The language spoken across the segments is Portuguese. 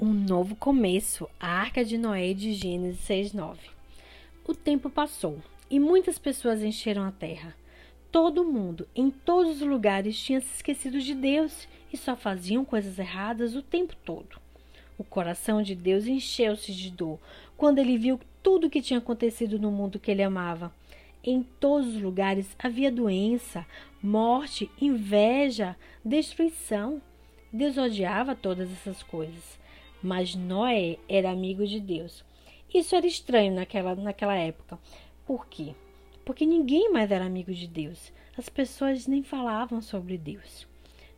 Um novo começo, a Arca de Noé de Gênesis 6:9. O tempo passou e muitas pessoas encheram a terra. Todo mundo, em todos os lugares, tinha se esquecido de Deus e só faziam coisas erradas o tempo todo. O coração de Deus encheu-se de dor quando ele viu tudo o que tinha acontecido no mundo que ele amava. Em todos os lugares havia doença, morte, inveja, destruição. Deus odiava todas essas coisas. Mas Noé era amigo de Deus. Isso era estranho naquela, naquela época. Por quê? Porque ninguém mais era amigo de Deus. As pessoas nem falavam sobre Deus.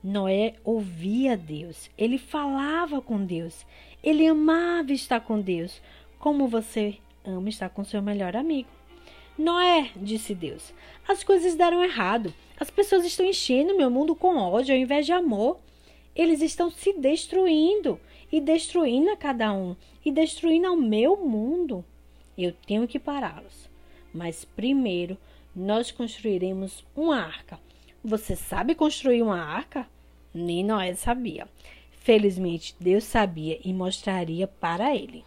Noé ouvia Deus, ele falava com Deus, ele amava estar com Deus, como você ama estar com seu melhor amigo. Noé, disse Deus, as coisas deram errado. As pessoas estão enchendo meu mundo com ódio ao invés de amor. Eles estão se destruindo e destruindo a cada um e destruindo ao meu mundo. Eu tenho que pará-los. Mas primeiro nós construiremos uma arca. Você sabe construir uma arca? Nem Noé sabia. Felizmente, Deus sabia e mostraria para ele.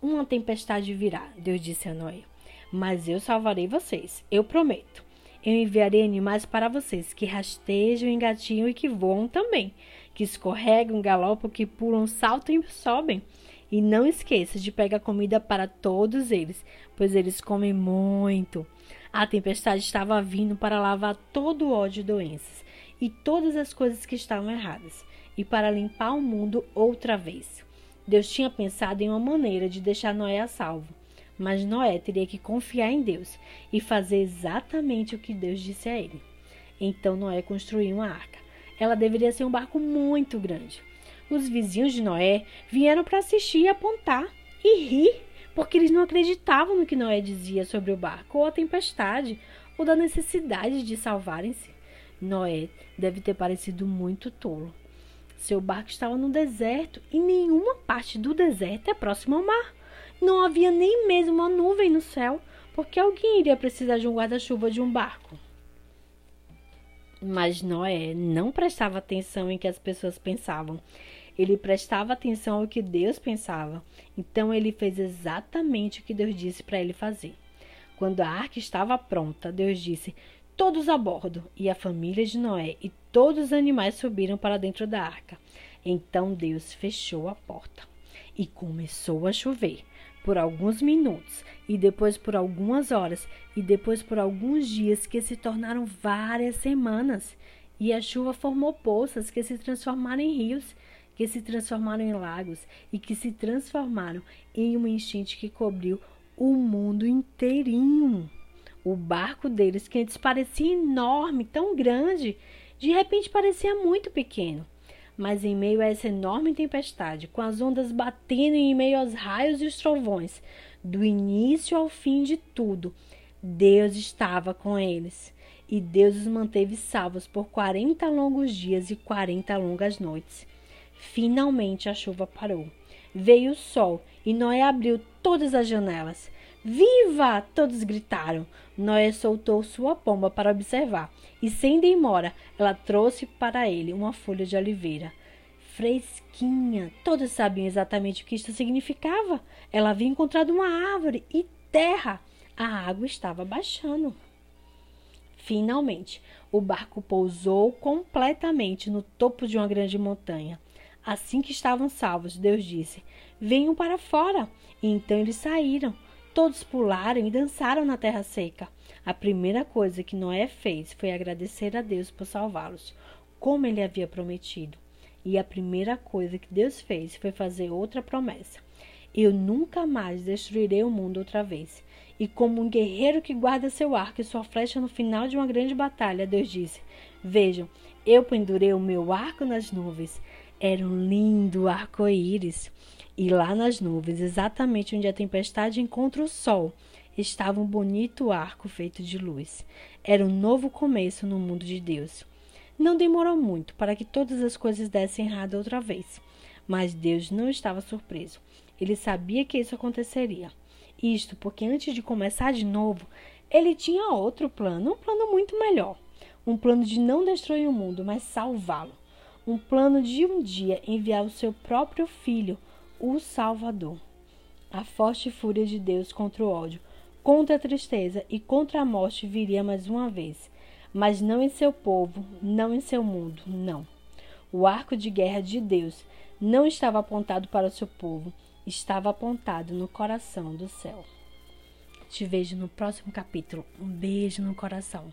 Uma tempestade virá, Deus disse a Noé. Mas eu salvarei vocês, eu prometo. Eu enviarei animais para vocês que rastejam, engatinham e que voam também que escorregam, galopam, que pulam, saltam e sobem. E não esqueça de pegar comida para todos eles, pois eles comem muito. A tempestade estava vindo para lavar todo o ódio e doenças e todas as coisas que estavam erradas, e para limpar o mundo outra vez. Deus tinha pensado em uma maneira de deixar Noé a salvo, mas Noé teria que confiar em Deus e fazer exatamente o que Deus disse a ele. Então Noé construiu uma arca ela deveria ser um barco muito grande. Os vizinhos de Noé vieram para assistir e apontar e rir, porque eles não acreditavam no que Noé dizia sobre o barco, ou a tempestade, ou da necessidade de salvarem-se. Noé deve ter parecido muito tolo. Seu barco estava no deserto e nenhuma parte do deserto é próxima ao mar. Não havia nem mesmo uma nuvem no céu, porque alguém iria precisar de um guarda-chuva de um barco. Mas Noé não prestava atenção em que as pessoas pensavam. Ele prestava atenção ao que Deus pensava. Então ele fez exatamente o que Deus disse para ele fazer. Quando a arca estava pronta, Deus disse: Todos a bordo. E a família de Noé e todos os animais subiram para dentro da arca. Então Deus fechou a porta e começou a chover por alguns minutos, e depois por algumas horas, e depois por alguns dias, que se tornaram várias semanas. E a chuva formou poças que se transformaram em rios, que se transformaram em lagos e que se transformaram em uma enchente que cobriu o mundo inteirinho. O barco deles, que antes parecia enorme, tão grande, de repente parecia muito pequeno. Mas em meio a essa enorme tempestade, com as ondas batendo em meio aos raios e os trovões, do início ao fim de tudo, Deus estava com eles. E Deus os manteve salvos por quarenta longos dias e quarenta longas noites. Finalmente a chuva parou. Veio o sol e Noé abriu todas as janelas. Viva! Todos gritaram. Noé soltou sua pomba para observar e, sem demora, ela trouxe para ele uma folha de oliveira. Fresquinha, todos sabiam exatamente o que isto significava. Ela havia encontrado uma árvore e terra. A água estava baixando. Finalmente, o barco pousou completamente no topo de uma grande montanha. Assim que estavam salvos, Deus disse: Venham para fora. E então eles saíram. Todos pularam e dançaram na terra seca. A primeira coisa que Noé fez foi agradecer a Deus por salvá-los, como ele havia prometido. E a primeira coisa que Deus fez foi fazer outra promessa: Eu nunca mais destruirei o mundo outra vez. E como um guerreiro que guarda seu arco e sua flecha no final de uma grande batalha, Deus disse: Vejam, eu pendurei o meu arco nas nuvens. Era um lindo arco-íris. E lá nas nuvens, exatamente onde a tempestade encontra o sol, estava um bonito arco feito de luz. Era um novo começo no mundo de Deus. Não demorou muito para que todas as coisas dessem errado outra vez. Mas Deus não estava surpreso. Ele sabia que isso aconteceria. Isto porque antes de começar de novo, ele tinha outro plano, um plano muito melhor. Um plano de não destruir o mundo, mas salvá-lo um plano de um dia enviar o seu próprio filho, o Salvador. A forte fúria de Deus contra o ódio, contra a tristeza e contra a morte viria mais uma vez, mas não em seu povo, não em seu mundo, não. O arco de guerra de Deus não estava apontado para o seu povo, estava apontado no coração do céu. Te vejo no próximo capítulo. Um beijo no coração.